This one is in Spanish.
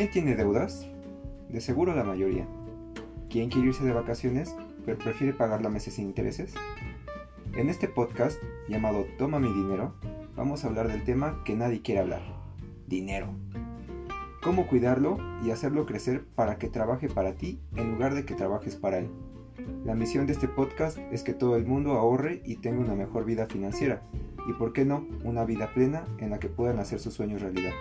¿Quién tiene deudas? De seguro la mayoría. ¿Quién quiere irse de vacaciones pero prefiere pagar la meses sin intereses? En este podcast llamado Toma mi dinero, vamos a hablar del tema que nadie quiere hablar, dinero. Cómo cuidarlo y hacerlo crecer para que trabaje para ti en lugar de que trabajes para él. La misión de este podcast es que todo el mundo ahorre y tenga una mejor vida financiera y, por qué no, una vida plena en la que puedan hacer sus sueños realidad.